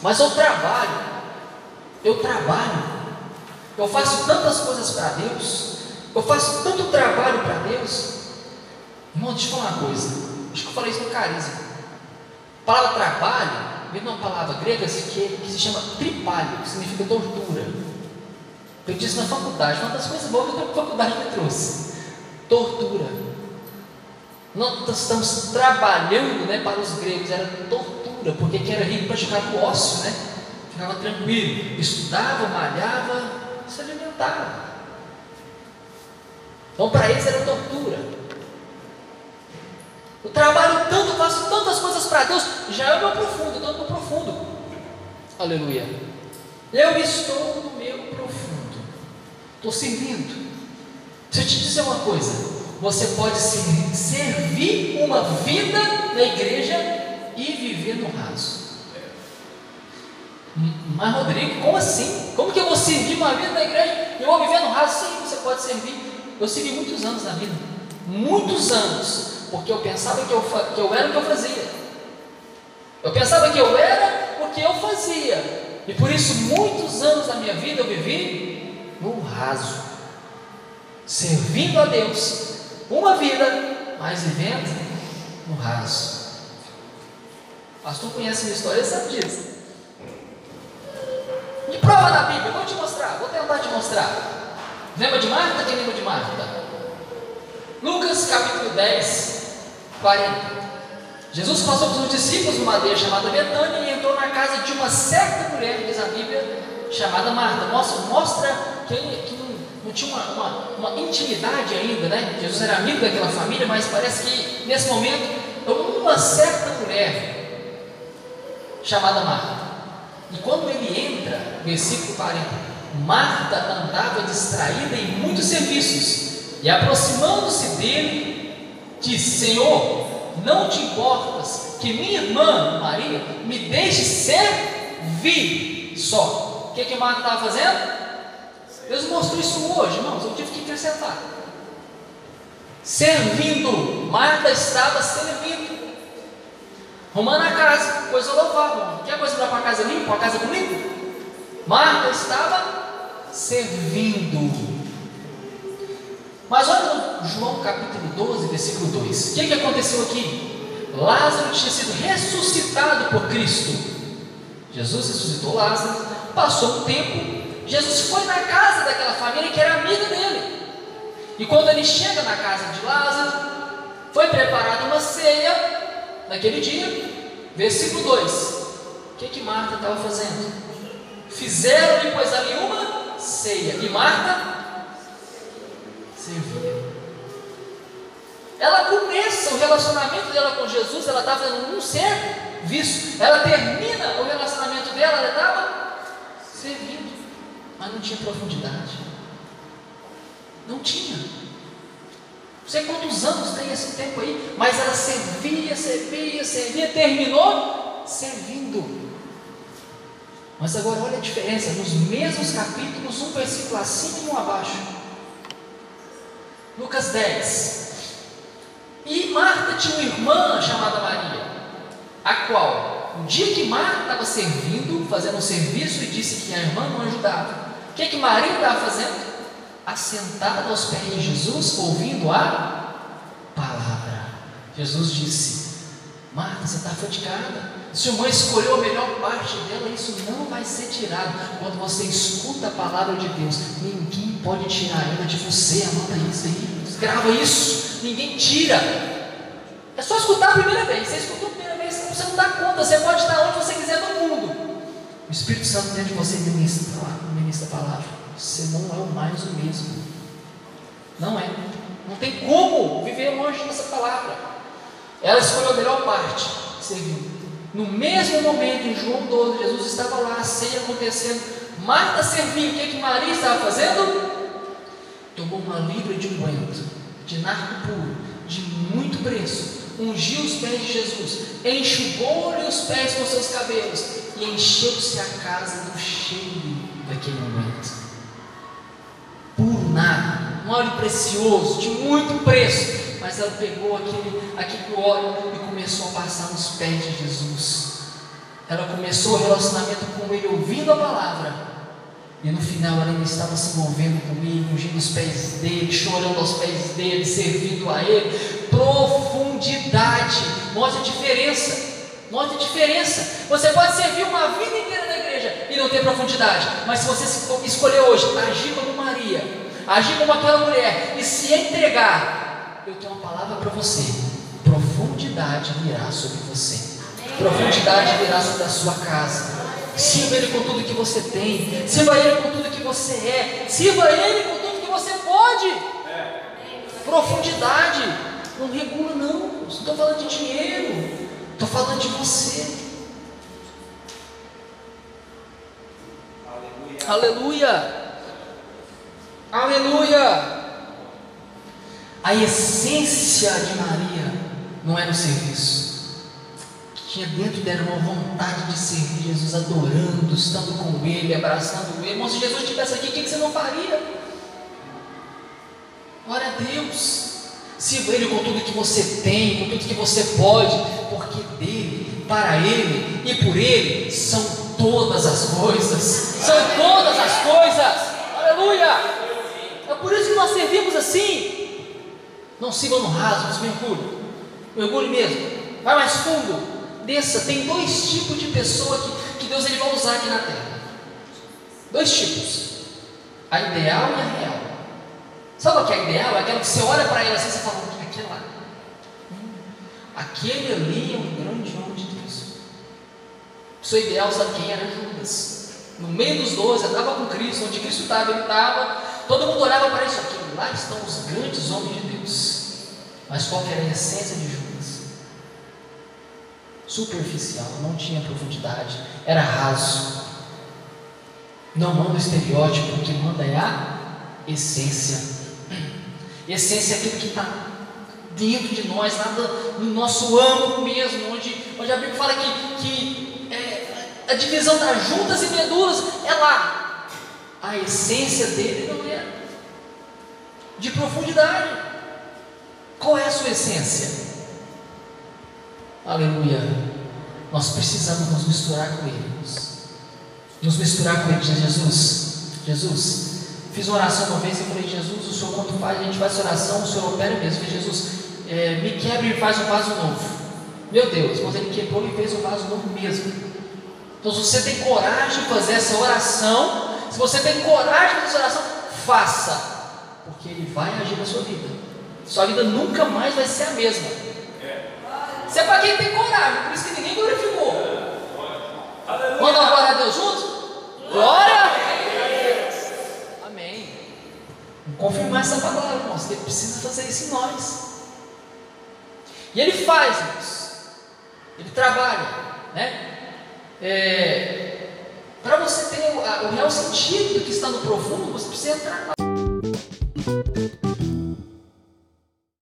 Mas eu trabalho, eu trabalho, eu faço tantas coisas para Deus, eu faço tanto trabalho para Deus. Irmão, deixa eu falar uma coisa, acho que eu falei isso no carisma. A palavra trabalho vem de uma palavra grega que, que se chama tripalho, que significa tortura. Eu disse na faculdade, uma das coisas boas que a faculdade me trouxe. Tortura. Nós estamos trabalhando né, para os gregos, era tortura, porque quem era rico praticava o ócio, né? Ficava tranquilo, estudava, malhava, se alimentava. Então para eles era tortura. Eu trabalho tanto, faço tantas coisas para Deus, já é o meu profundo, estou no profundo. Aleluia. Eu estou no meu profundo. Estou servindo. Deixa eu te dizer uma coisa. Você pode servir uma vida na igreja e viver no raso. Mas Rodrigo, como assim? Como que eu vou servir uma vida na igreja e vou viver no raso? Sim, você pode servir. Eu servi muitos anos na vida. Muitos anos porque eu pensava que eu, que eu era o que eu fazia. Eu pensava que eu era o que eu fazia. E por isso, muitos anos da minha vida eu vivi no raso, servindo a Deus. Uma vida, mas vivendo no raso. Pastor conhece minha história, sabe disso. De prova na Bíblia, vou te mostrar, vou tentar te mostrar. Lembra de Marta? Quem lembra de Marta? Lucas capítulo 10, 40. Jesus passou com os discípulos numa aldeia chamada Betânia e entrou na casa de uma certa mulher, diz a Bíblia, chamada Marta. Mostra, mostra que, que não, tinha uma, uma, uma, intimidade ainda, né? Jesus era amigo daquela família, mas parece que nesse momento, uma certa mulher chamada Marta. E quando ele entra, versículo 40, Marta andava distraída em muitos serviços, e aproximando-se dele, disse: Senhor, não te importas que minha irmã Maria me deixe servir só. O que, que Marta estava fazendo? Deus mostrou isso hoje, irmãos. Eu tive que acrescentar. Servindo, Marta estava servindo. Arrumando a casa, coisa louvável. Quer coisa para a casa limpa, para a casa bonita? Marta estava servindo. Mas olha João capítulo 12, versículo 2. O que, que aconteceu aqui? Lázaro tinha sido ressuscitado por Cristo. Jesus ressuscitou Lázaro, passou um tempo, Jesus foi na casa daquela família que era amiga dele. E quando ele chega na casa de Lázaro, foi preparada uma ceia naquele dia. Versículo 2. O que, que Marta estava fazendo? Fizeram depois ali uma ceia. E Marta servia. Ela começa o relacionamento dela com Jesus, ela estava fazendo um serviço. Ela termina o relacionamento dela, ela estava servindo, mas não tinha profundidade. Não tinha. Não sei quantos anos tem esse tempo aí, mas ela servia, servia, servia, terminou servindo. Mas agora olha a diferença, nos mesmos capítulos, um versículo acima e um abaixo. Lucas 10. E Marta tinha uma irmã chamada Maria, a qual, um dia que Marta estava servindo, fazendo um serviço e disse que a irmã não ajudava, o que, que Maria estava fazendo? Assentada aos pés de Jesus, ouvindo a palavra. Jesus disse: Marta, você está fatigada. Se a mãe escolheu a melhor parte dela, isso não vai ser tirado. Quando você escuta a palavra de Deus, ninguém pode tirar ela de você. Anota isso aí, grava isso. Ninguém tira. É só escutar a primeira vez. Você escutou a primeira vez, você não dá conta. Você pode estar onde você quiser no mundo. O Espírito Santo dentro de você ministra, ministra a palavra. Você não é mais o mesmo. Não é. Não tem como viver longe dessa palavra. Ela escolheu a melhor parte, serviu. No mesmo momento, em João 12, Jesus estava lá, a ceia acontecendo. Marta serviu. O que, é que Maria estava fazendo? Tomou uma libra de unguento, de narco puro, de muito preço, ungiu os pés de Jesus, enxugou-lhe os pés com seus cabelos e encheu-se a casa do cheiro daquele unguento. Puro narco, um óleo precioso, de muito preço. Mas ela pegou aquele, aquele óleo e começou a passar nos pés de Jesus. Ela começou o relacionamento com ele, ouvindo a palavra. E no final ela ainda estava se envolvendo com ele, ungindo os pés dele, chorando aos pés dele, servindo a ele. Profundidade. Mostra a diferença. Mostra a diferença. Você pode servir uma vida inteira igreja e não ter profundidade. Mas se você escolher hoje agir como Maria, agir como aquela mulher e se entregar, eu tenho uma palavra para você: profundidade virá sobre você. Profundidade virá sobre a sua casa. Sirva Ele com tudo que você tem. Sirva Ele com tudo que você é. Sirva Ele com tudo que você pode. Profundidade. Não regula, não. Não estou falando de dinheiro. Estou falando de você. Aleluia. Aleluia. A essência de Maria não era o serviço tinha dentro dela uma vontade de servir Jesus, adorando, estando com Ele, abraçando Ele. Irmão, se Jesus estivesse aqui, o que você não faria? Glória a Deus. Sirva Ele com tudo que você tem, com tudo que você pode, porque dele, para Ele e por Ele são todas as coisas. São todas as coisas. Aleluia! É por isso que nós servimos assim. Não sigam no raso, mas mergulhe. Mergulhe mesmo. Vai mais fundo desça. Tem dois tipos de pessoa que, que Deus ele vai usar aqui na terra. Dois tipos. A ideal e a real. Sabe o que é ideal? É aquela que você olha para ela assim e fala, aquele lá. Hum, aquele ali é um grande homem de Deus. Pessoa ideal, sabe quem era? Judas. No meio dos doze, andava com Cristo, onde Cristo estava, ele estava. Todo mundo olhava para isso aqui. Lá estão os grandes homens de Deus. Mas qual era a essência de Judas? superficial, não tinha profundidade, era raso. Não manda o estereótipo, o que manda é a essência. Essência é aquilo que está dentro de nós, nada no nosso âmago mesmo, onde, onde a Bíblia fala que, que é, a divisão das juntas e medulas é lá. A essência dele não é de profundidade. Qual é a sua essência? Aleluia. Nós precisamos nos misturar com Ele. Nos misturar com Ele. Jesus, Jesus, fiz uma oração uma vez e falei, Jesus, o Senhor quando faz, a gente faz essa oração, o Senhor opera mesmo. Falei, Jesus, é, me quebre e faz um vaso novo. Meu Deus, mas Ele quebrou e fez um vaso novo mesmo. Então, se você tem coragem de fazer essa oração, se você tem coragem de fazer essa oração, faça, porque Ele vai agir na sua vida. Sua vida nunca mais vai ser a mesma. Isso é para quem tem coragem, por isso que ninguém glorificou. Manda uma glória a Deus junto? Glória! Amém. Confirmar essa palavra, irmãos, ele precisa fazer isso em nós. E ele faz isso. Ele trabalha, né? É, para você ter o, o real sentido do que está no profundo, você precisa entrar